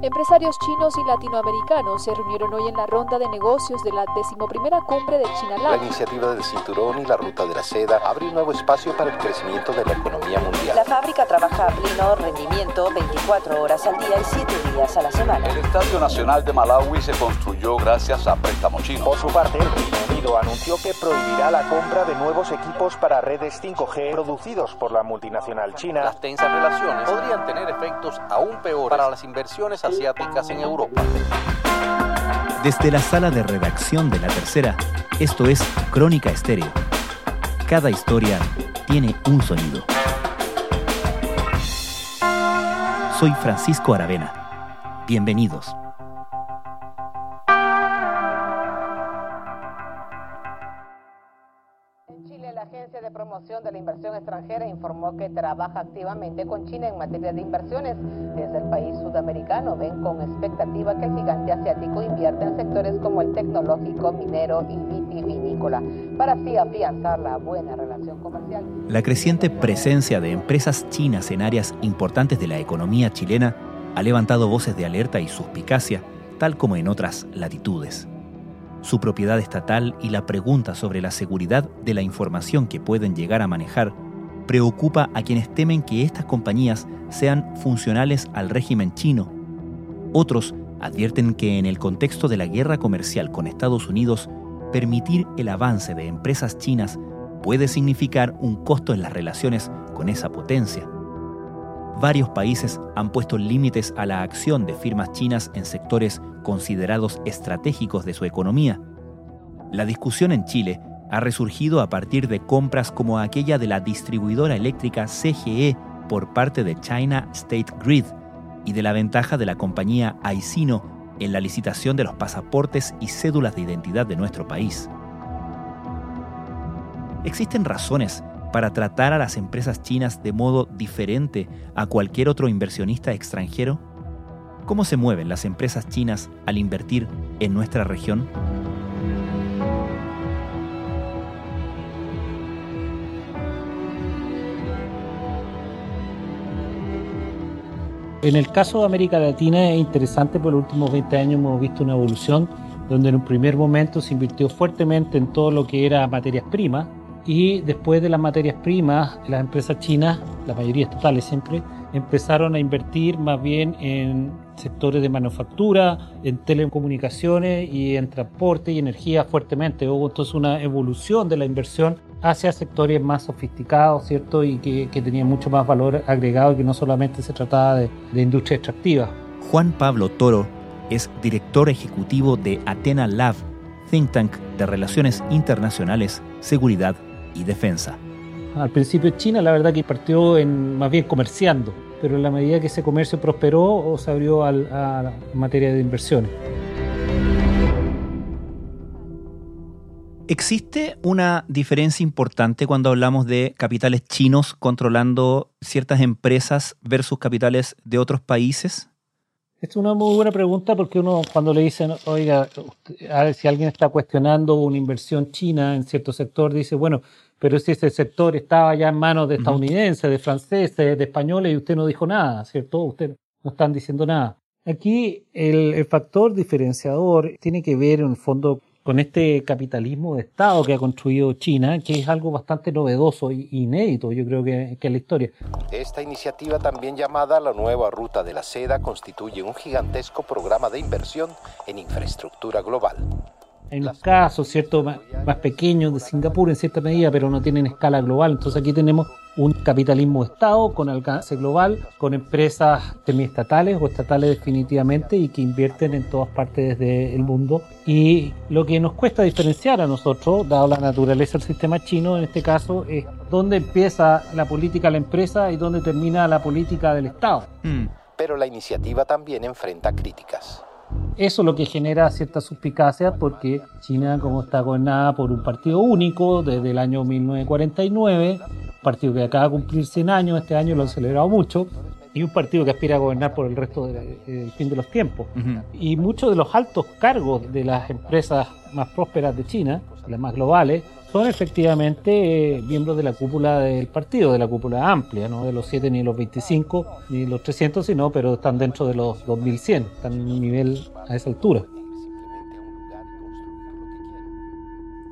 Empresarios chinos y latinoamericanos se reunieron hoy en la ronda de negocios de la decimoprimera cumbre de China La iniciativa del cinturón y la ruta de la seda abre un nuevo espacio para el crecimiento de la economía mundial. La fábrica trabaja a pleno rendimiento 24 horas al día y 7 días a la semana. El Estadio Nacional de Malawi se construyó gracias a préstamos chinos. Por su parte, el Unido anunció que prohibirá la compra de nuevos equipos para redes 5G producidos por la multinacional china. Las tensas relaciones podrían tener efectos aún peores para las inversiones asiáticas en Europa. Desde la sala de redacción de La Tercera, esto es Crónica Estéreo. Cada historia tiene un sonido. Soy Francisco Aravena. Bienvenidos. Extranjera informó que trabaja activamente con China en materia de inversiones. Desde el país sudamericano ven con expectativa que el gigante asiático invierta en sectores como el tecnológico, minero y vitivinícola, para así afianzar la buena relación comercial. La creciente presencia de empresas chinas en áreas importantes de la economía chilena ha levantado voces de alerta y suspicacia, tal como en otras latitudes su propiedad estatal y la pregunta sobre la seguridad de la información que pueden llegar a manejar preocupa a quienes temen que estas compañías sean funcionales al régimen chino. Otros advierten que en el contexto de la guerra comercial con Estados Unidos, permitir el avance de empresas chinas puede significar un costo en las relaciones con esa potencia. Varios países han puesto límites a la acción de firmas chinas en sectores considerados estratégicos de su economía. La discusión en Chile ha resurgido a partir de compras como aquella de la distribuidora eléctrica CGE por parte de China State Grid y de la ventaja de la compañía Aicino en la licitación de los pasaportes y cédulas de identidad de nuestro país. Existen razones para tratar a las empresas chinas de modo diferente a cualquier otro inversionista extranjero? ¿Cómo se mueven las empresas chinas al invertir en nuestra región? En el caso de América Latina es interesante, por los últimos 20 años hemos visto una evolución donde en un primer momento se invirtió fuertemente en todo lo que era materias primas y después de las materias primas, las empresas chinas, la mayoría estatales siempre, empezaron a invertir más bien en sectores de manufactura, en telecomunicaciones y en transporte y energía fuertemente. Hubo entonces una evolución de la inversión hacia sectores más sofisticados, ¿cierto? Y que, que tenían mucho más valor agregado y que no solamente se trataba de, de industria extractiva. Juan Pablo Toro es director ejecutivo de Athena Lab, think tank de relaciones internacionales, seguridad y defensa. Al principio China la verdad que partió en más bien comerciando, pero en la medida que ese comercio prosperó o se abrió a la materia de inversiones. ¿Existe una diferencia importante cuando hablamos de capitales chinos controlando ciertas empresas versus capitales de otros países? Es una muy buena pregunta porque uno cuando le dicen, oiga, a ver, si alguien está cuestionando una inversión china en cierto sector, dice, bueno, pero si ese sector estaba ya en manos de estadounidenses, de franceses, de españoles y usted no dijo nada, ¿cierto? Usted no están diciendo nada. Aquí el, el factor diferenciador tiene que ver en el fondo con este capitalismo de Estado que ha construido China, que es algo bastante novedoso e inédito, yo creo que, que en la historia. Esta iniciativa, también llamada la Nueva Ruta de la Seda, constituye un gigantesco programa de inversión en infraestructura global en los casos cierto más, pequeños de Singapur en cierta medida, pero no tienen escala global. Entonces aquí tenemos un capitalismo de Estado con alcance global, con empresas semiestatales o estatales definitivamente y que invierten en todas partes del mundo. Y lo que nos cuesta diferenciar a nosotros, dado la naturaleza del sistema chino, en este caso, es dónde empieza la política de la empresa y dónde termina la política del Estado. Hmm. Pero la iniciativa también enfrenta críticas. Eso es lo que genera cierta suspicacia porque China, como está gobernada por un partido único desde el año 1949, partido que acaba de cumplir 100 años, este año lo han celebrado mucho, y un partido que aspira a gobernar por el resto del fin de los tiempos. Y muchos de los altos cargos de las empresas más prósperas de China, las más globales, son efectivamente eh, miembros de la cúpula del partido, de la cúpula amplia, no de los 7 ni los 25 ni los 300, sino, pero están dentro de los 2100, están en un nivel a esa altura.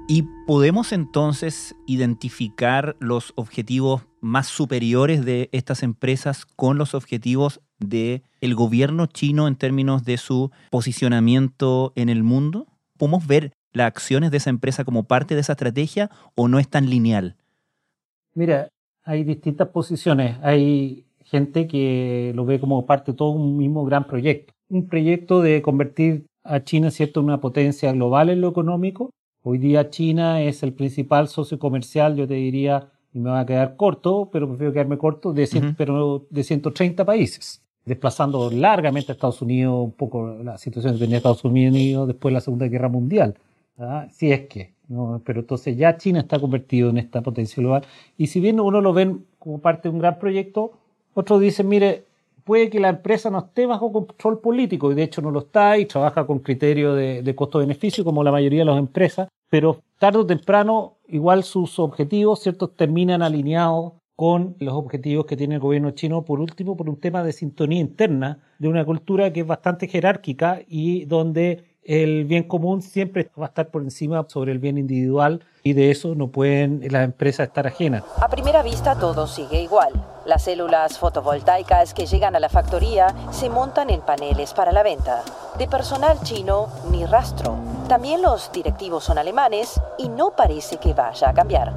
¿Y podemos entonces identificar los objetivos más superiores de estas empresas con los objetivos del el gobierno chino en términos de su posicionamiento en el mundo? ¿Podemos ver las acciones de esa empresa como parte de esa estrategia o no es tan lineal? Mira, hay distintas posiciones. Hay gente que lo ve como parte de todo un mismo gran proyecto. Un proyecto de convertir a China ¿cierto? en una potencia global en lo económico Hoy día China es el principal socio comercial, yo te diría, y me va a quedar corto, pero prefiero quedarme corto, de, pero de 130 países, desplazando largamente a Estados Unidos, un poco la situación que tenía Estados Unidos después de la Segunda Guerra Mundial. Si es que, pero entonces ya China está convertido en esta potencia global. Y si bien uno lo ven como parte de un gran proyecto, otros dicen, mire, puede que la empresa no esté bajo control político, y de hecho no lo está, y trabaja con criterio de, de costo-beneficio, como la mayoría de las empresas, pero tarde o temprano, igual sus objetivos, ¿cierto?, terminan alineados con los objetivos que tiene el gobierno chino, por último, por un tema de sintonía interna de una cultura que es bastante jerárquica y donde el bien común siempre va a estar por encima sobre el bien individual y de eso no pueden las empresas estar ajenas. A primera vista todo sigue igual. Las células fotovoltaicas que llegan a la factoría se montan en paneles para la venta. De personal chino ni rastro. También los directivos son alemanes y no parece que vaya a cambiar.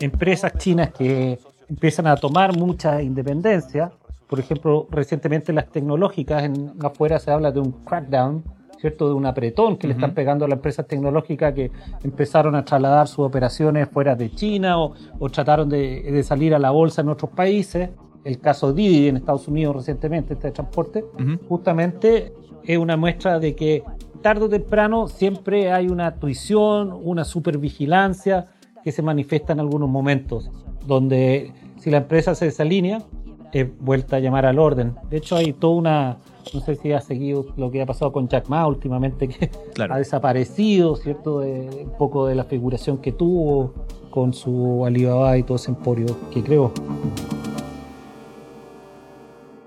Empresas chinas que empiezan a tomar mucha independencia, por ejemplo, recientemente las tecnológicas, en afuera se habla de un crackdown ¿cierto? De un apretón que le están pegando a las empresas tecnológicas que empezaron a trasladar sus operaciones fuera de China o, trataron de, salir a la bolsa en otros países. El caso Didi en Estados Unidos recientemente, este transporte, justamente es una muestra de que tarde o temprano siempre hay una tuición, una supervigilancia que se manifiesta en algunos momentos, donde si la empresa se desalinea, es vuelta a llamar al orden. De hecho, hay toda una, no sé si ha seguido lo que ha pasado con Jack Ma últimamente, que ha desaparecido, ¿cierto? un poco de la figuración que tuvo con su Alibaba y todo ese emporio que creó.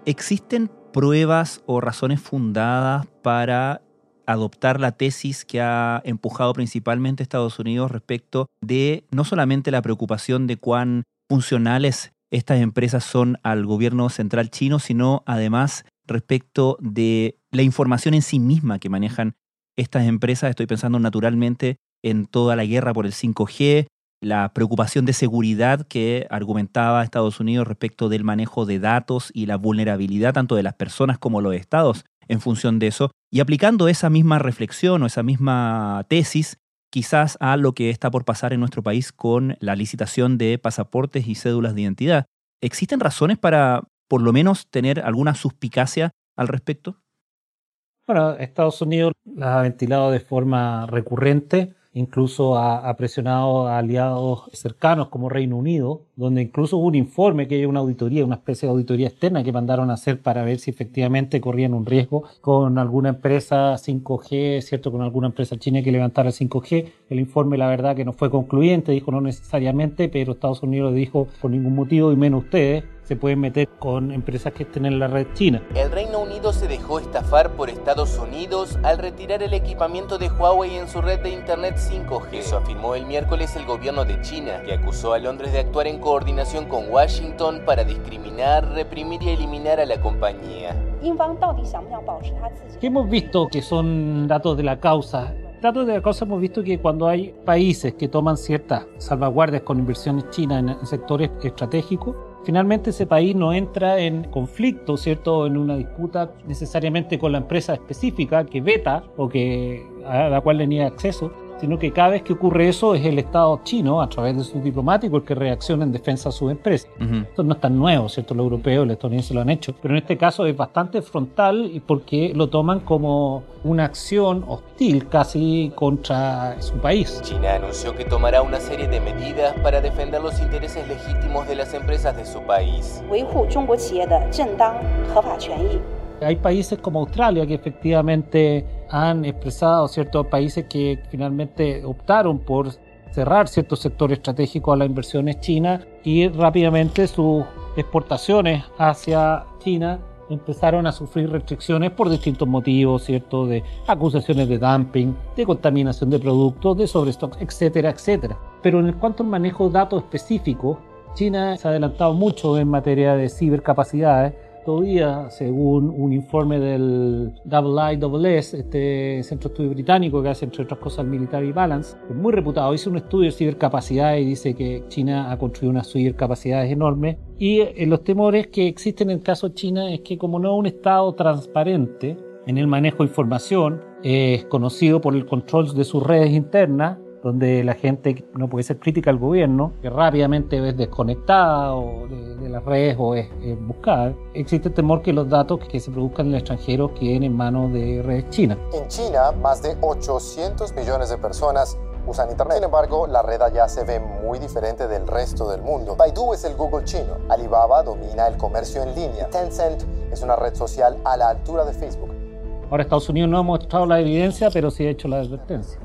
¿Existen pruebas o razones fundadas para adoptar la tesis que ha empujado principalmente Estados Unidos respecto de no solamente la preocupación de cuán funcionales estas empresas son al gobierno central chino, sino además respecto de la información en sí misma que manejan estas empresas. Estoy pensando naturalmente en toda la guerra por el 5G, la preocupación de seguridad que argumentaba Estados Unidos respecto del manejo de datos y la vulnerabilidad tanto de las personas como los estados en función de eso, y aplicando esa misma reflexión o esa misma tesis quizás a lo que está por pasar en nuestro país con la licitación de pasaportes y cédulas de identidad. ¿Existen razones para por lo menos tener alguna suspicacia al respecto? Bueno, Estados Unidos la ha ventilado de forma recurrente incluso ha, presionado a aliados cercanos como Reino Unido, donde incluso hubo un informe que hay una auditoría, una especie de auditoría externa que mandaron a hacer para ver si efectivamente corrían un riesgo con alguna empresa 5G, ¿cierto? Con alguna empresa china que levantara el 5G. El informe, la verdad, que no fue concluyente, dijo no necesariamente, pero Estados Unidos dijo por ningún motivo y menos ustedes se pueden meter con empresas que estén en la red china. El Reino Unido se dejó estafar por Estados Unidos al retirar el equipamiento de Huawei en su red de Internet 5G. Eso afirmó el miércoles el gobierno de China, que acusó a Londres de actuar en coordinación con Washington para discriminar, reprimir y eliminar a la compañía. ¿Qué hemos visto que son datos de la causa? Datos de la causa hemos visto que cuando hay países que toman ciertas salvaguardias con inversiones chinas en sectores estratégicos, finalmente ese país no entra en conflicto, ¿cierto? En una disputa necesariamente con la empresa específica que veta o que a la cual niega acceso, sino que cada vez que ocurre eso es el Estado chino, a través de sus diplomáticos, el que reacciona en defensa de sus empresas. Esto no es tan nuevo, ¿cierto? Los europeos, los estadounidenses lo han hecho, pero en este caso es bastante frontal y porque lo toman como una acción hostil casi contra su país. China anunció que tomará una serie de medidas para defender los intereses legítimos de las empresas de su país. Hay países como Australia que efectivamente han expresado ciertos países que finalmente optaron por cerrar ciertos sectores estratégicos a las inversiones chinas y rápidamente sus exportaciones hacia China empezaron a sufrir restricciones por distintos motivos, ¿cierto? De acusaciones de dumping, de contaminación de productos, de sobrestock, etcétera, etcétera. Pero en cuanto al manejo de datos específicos, China se ha adelantado mucho en materia de cibercapacidades Todavía, según un informe del IISS, este centro de estudio británico que hace entre otras cosas el Military Balance, es muy reputado, hizo un estudio de cibercapacidades y dice que China ha construido unas cibercapacidades enormes. Y eh, los temores que existen en el caso de China es que como no es un Estado transparente en el manejo de información, es conocido por el control de sus redes internas, donde la gente no puede ser crítica al gobierno, que rápidamente es desconectada o de, las redes o es, buscada, existe el temor que los datos que se produzcan en el extranjero queden en manos de redes chinas. En China, más de 800 millones de personas usan Internet. Sin embargo, la red allá se ve muy diferente del resto del mundo. Baidu es el Google chino, Alibaba domina el comercio en línea, Tencent es una red social a la altura de Facebook. Ahora Estados Unidos no ha mostrado la evidencia, pero sí ha hecho la advertencia.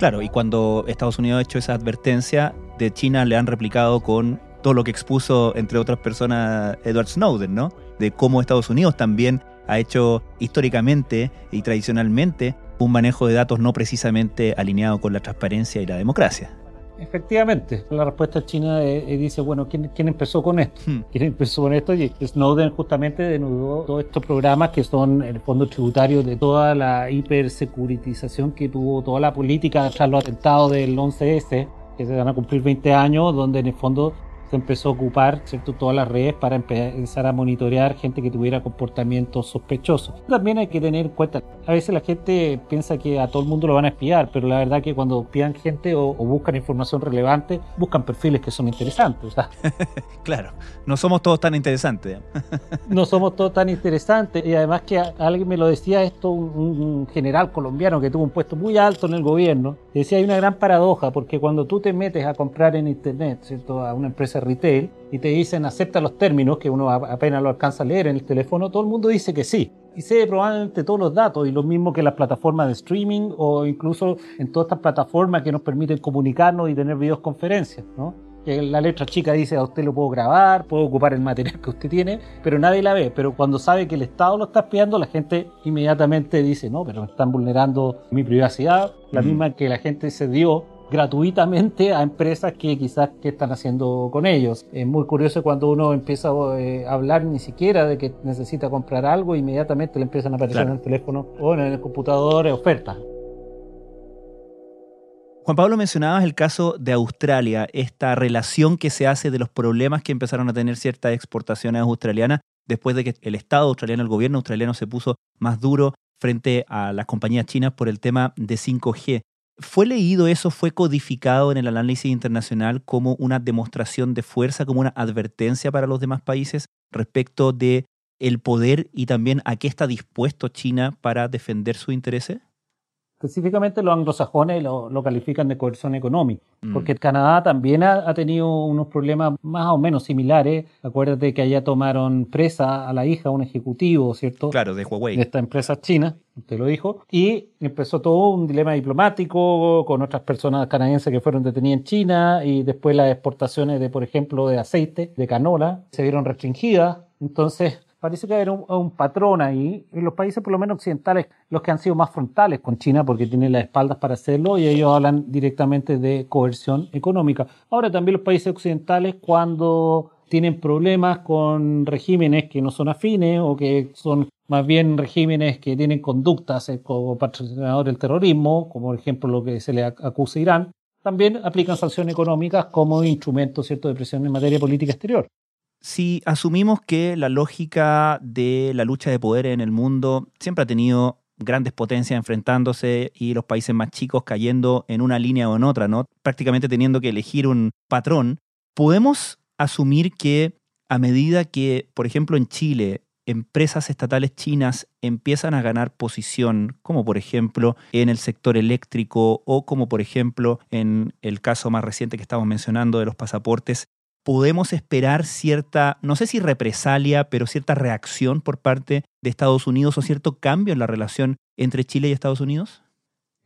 Claro, y cuando Estados Unidos ha hecho esa advertencia, de China le han replicado con todo lo que expuso, entre otras personas, Edward Snowden, ¿no? De cómo Estados Unidos también ha hecho históricamente y tradicionalmente un manejo de datos no precisamente alineado con la transparencia y la democracia. Efectivamente, la respuesta china eh, eh, dice, bueno, ¿quién, ¿quién, empezó con esto? Hmm. ¿Quién empezó con esto? Y Snowden justamente denudó todos estos programas que son el fondo tributario de toda la hipersecuritización que tuvo toda la política tras los atentados del 11S, que se van a cumplir 20 años, donde en el fondo se empezó a ocupar ¿cierto? todas las redes para empezar a monitorear gente que tuviera comportamientos sospechosos. También hay que tener en cuenta, a veces la gente piensa que a todo el mundo lo van a espiar, pero la verdad que cuando espian gente o, buscan información relevante, buscan perfiles que son interesantes. claro, no somos todos tan interesantes. no somos todos tan interesantes y además que alguien me lo decía esto, un, general colombiano que tuvo un puesto muy alto en el gobierno, decía hay una gran paradoja porque cuando tú te metes a comprar en internet, ¿cierto? a una empresa retail y te dicen acepta los términos que uno apenas lo alcanza a leer en el teléfono, todo el mundo dice que sí. Y sé probablemente todos los datos y lo mismo que las plataformas de streaming o incluso en todas estas plataformas que nos permiten comunicarnos y tener videoconferencias, ¿no? que la letra chica dice a usted lo puedo grabar, puedo ocupar el material que usted tiene, pero nadie la ve. Pero cuando sabe que el Estado lo está espiando, la gente inmediatamente dice, no, pero me están vulnerando mi privacidad, la misma que la gente se dio gratuitamente a empresas que quizás que están haciendo con ellos. Es muy curioso cuando uno empieza eh, a hablar ni siquiera de que necesita comprar algo, inmediatamente le empiezan a aparecer en el teléfono o en el computador ofertas. Juan Pablo, mencionabas el caso de Australia, esta relación que se hace de los problemas que empezaron a tener ciertas exportaciones australianas después de que el Estado australiano, el gobierno australiano se puso más duro frente a las compañías chinas por el tema de 5G. ¿Fue leído eso, fue codificado en el análisis internacional como una demostración de fuerza, como una advertencia para los demás países respecto de el poder y también a qué está dispuesto China para defender sus intereses? Específicamente los anglosajones lo, lo califican de coerción económica, mm. porque Canadá también ha, tenido unos problemas más o menos similares. Acuérdate que allá tomaron presa a la hija, un ejecutivo, ¿cierto? Claro, de Huawei. De esta empresa china, usted lo dijo. Y empezó todo un dilema diplomático con otras personas canadienses que fueron detenidas en China y después las exportaciones de, por ejemplo, de aceite, de canola, se vieron restringidas. Entonces, parece que hay un, patrón ahí. En los países, por lo menos occidentales, los que han sido más frontales con China porque tienen las espaldas para hacerlo y ellos hablan directamente de coerción económica. Ahora también los países occidentales cuando tienen problemas con regímenes que no son afines o que son más bien regímenes que tienen conductas eh, como patrocinadores del terrorismo, como por ejemplo lo que se le acusa a Irán, también aplican sanciones económicas como instrumento ¿cierto? de presión en materia política exterior si asumimos que la lógica de la lucha de poder en el mundo siempre ha tenido grandes potencias enfrentándose y los países más chicos cayendo en una línea o en otra, ¿no? Prácticamente teniendo que elegir un patrón. ¿Podemos asumir que a medida que, por ejemplo, en Chile, empresas estatales chinas empiezan a ganar posición, como por ejemplo en el sector eléctrico o como por ejemplo en el caso más reciente que estamos mencionando de los pasaportes, podemos esperar cierta, no sé si represalia, pero cierta reacción por parte de Estados Unidos o cierto cambio en la relación entre Chile y Estados Unidos?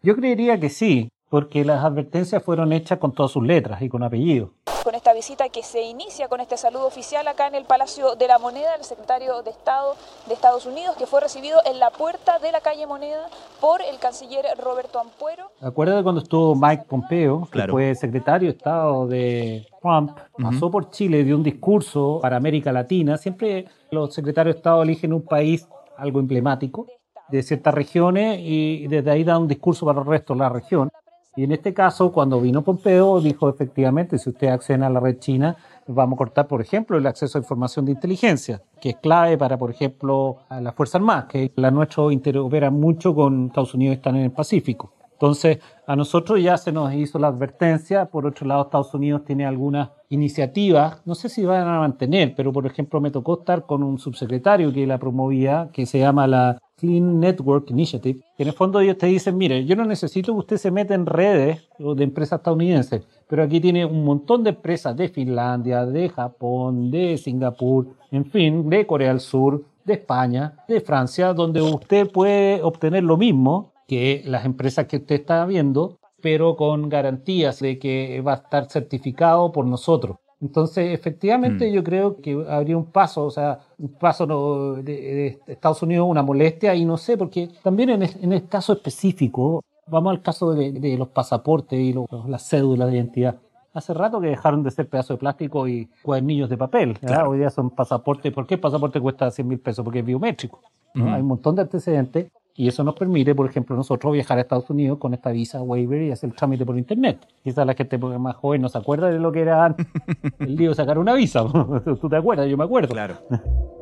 Yo creería que sí, porque las advertencias fueron hechas con todas sus letras y con apellido con esta visita que se inicia con este saludo oficial acá en el Palacio de la Moneda, el secretario de Estado de Estados Unidos, que fue recibido en la puerta de la calle Moneda por el canciller Roberto Ampuero. Acuérdate cuando estuvo Mike Pompeo, que fue secretario de Estado de Trump, pasó por Chile, dio un discurso para América Latina. Siempre los secretarios de Estado eligen un país algo emblemático de ciertas regiones y desde ahí da un discurso para el resto de la región. Y en este caso, cuando vino Pompeo, dijo efectivamente, si usted accede a la red china, vamos a cortar, por ejemplo, el acceso a información de inteligencia, que es clave para, por ejemplo, a las Fuerzas Armadas, que la nuestra interopera mucho con Estados Unidos, están en el Pacífico. Entonces, a nosotros ya se nos hizo la advertencia. Por otro lado, Estados Unidos tiene algunas iniciativas, no sé si van a mantener, pero por ejemplo, me tocó estar con un subsecretario que la promovía, que se llama la Clean Network Initiative, en el fondo ellos te dicen, mire, yo no necesito que usted se meta en redes de empresas estadounidenses, pero aquí tiene un montón de empresas de Finlandia, de Japón, de Singapur, en fin, de Corea del Sur, de España, de Francia, donde usted puede obtener lo mismo que las empresas que usted está viendo, pero con garantías de que va a estar certificado por nosotros. Entonces, efectivamente, mm. yo creo que habría un paso, o sea, un paso de, Estados Unidos, una molestia, y no sé, porque también en, en el caso específico, vamos al caso de, los pasaportes y las cédulas de identidad. Hace rato que dejaron de ser pedazos de plástico y cuadernillos de papel. Hoy día son pasaportes. ¿Por qué el pasaporte cuesta 100 mil pesos? Porque es biométrico. Hay un montón de antecedentes y eso nos permite, por ejemplo, nosotros viajar a Estados Unidos con esta visa waiver y hacer el trámite por internet. Quizás la gente más joven no se acuerda de lo que era el lío de sacar una visa. Tú te acuerdas, yo me acuerdo. Claro.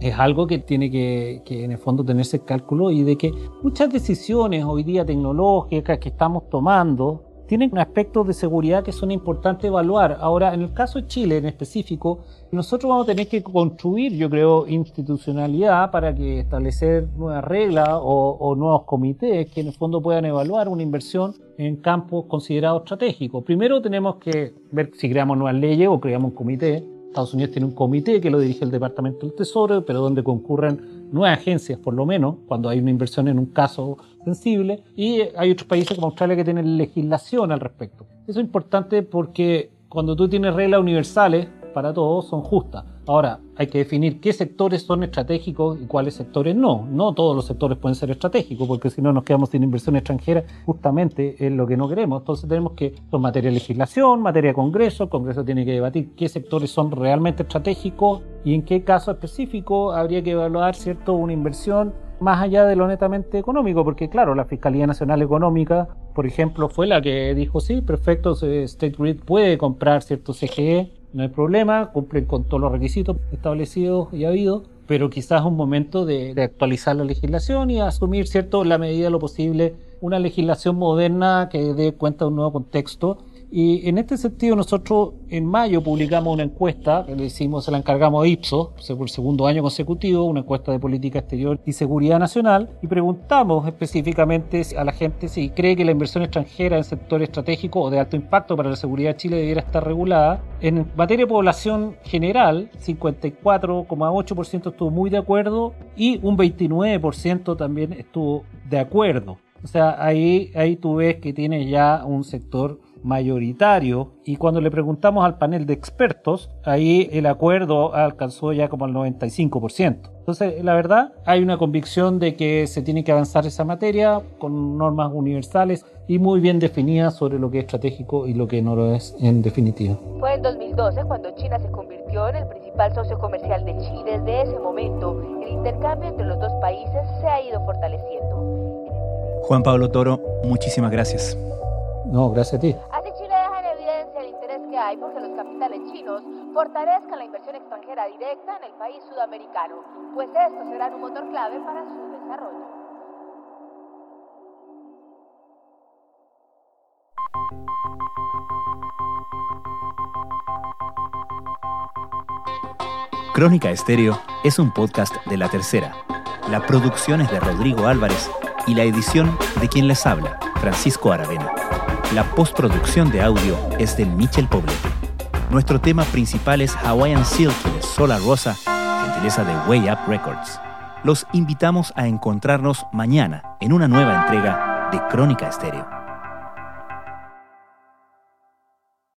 Es algo que tiene que, que en el fondo tenerse cálculo y de que muchas decisiones hoy día tecnológicas que estamos tomando tienen aspectos de seguridad que son importantes evaluar. Ahora, en el caso de Chile en específico, nosotros vamos a tener que construir, yo creo, institucionalidad para que establecer nuevas reglas o, nuevos comités que en el fondo puedan evaluar una inversión en campos considerados estratégicos. Primero tenemos que ver si creamos nuevas leyes o creamos un comité. Estados Unidos tiene un comité que lo dirige el Departamento del Tesoro, pero donde concurren nueve agencias, por lo menos, cuando hay una inversión en un caso sensible, y hay otros países como Australia que tienen legislación al respecto. Eso es importante porque cuando tú tienes reglas universales para todos son justas. Ahora, hay que definir qué sectores son estratégicos y cuáles sectores no. No todos los sectores pueden ser estratégicos, porque si no nos quedamos sin inversión extranjera, justamente es lo que no queremos. Entonces tenemos que, en materia de legislación, materia de Congreso, el Congreso tiene que debatir qué sectores son realmente estratégicos y en qué caso específico habría que evaluar, ¿cierto?, una inversión más allá de lo netamente económico, porque claro, la Fiscalía Nacional Económica, por ejemplo, fue la que dijo, sí, perfecto, State Grid puede comprar cierto CGE, no hay problema, cumplen con todos los requisitos establecidos y habido, pero quizás es un momento de, de, actualizar la legislación y asumir, cierto, la medida de lo posible, una legislación moderna que dé cuenta de un nuevo contexto y en este sentido nosotros en mayo publicamos una encuesta, que le hicimos, se la encargamos a Ipsos, por segundo año consecutivo, una encuesta de política exterior y seguridad nacional, y preguntamos específicamente a la gente si cree que la inversión extranjera en sector estratégico o de alto impacto para la seguridad de Chile debiera estar regulada. En materia de población general, 54,8% estuvo muy de acuerdo y un 29% también estuvo de acuerdo. O sea, ahí, ahí tú ves que tiene ya un sector mayoritario y cuando le preguntamos al panel de expertos, ahí el acuerdo alcanzó ya como el 95%. Entonces, la verdad, hay una convicción de que se tiene que avanzar esa materia con normas universales y muy bien definidas sobre lo que es estratégico y lo que no lo es en definitiva. Fue en 2012 cuando China se convirtió en el principal socio comercial de Chile. Desde ese momento, el intercambio entre los dos países se ha ido fortaleciendo. Juan Pablo Toro, muchísimas gracias. No, gracias a ti. Así Chile deja en evidencia el interés que hay porque los capitales chinos fortalezcan la inversión extranjera directa en el país sudamericano, pues estos serán un motor clave para su desarrollo. Crónica Estéreo es un podcast de La Tercera. La producción es de Rodrigo Álvarez y la edición de quien les habla, Francisco Aravena. La postproducción de audio es de Michel Poblete. Nuestro tema principal es Hawaiian Silk de Sola Rosa, gentileza de Way Up Records. Los invitamos a encontrarnos mañana en una nueva entrega de Crónica Estéreo.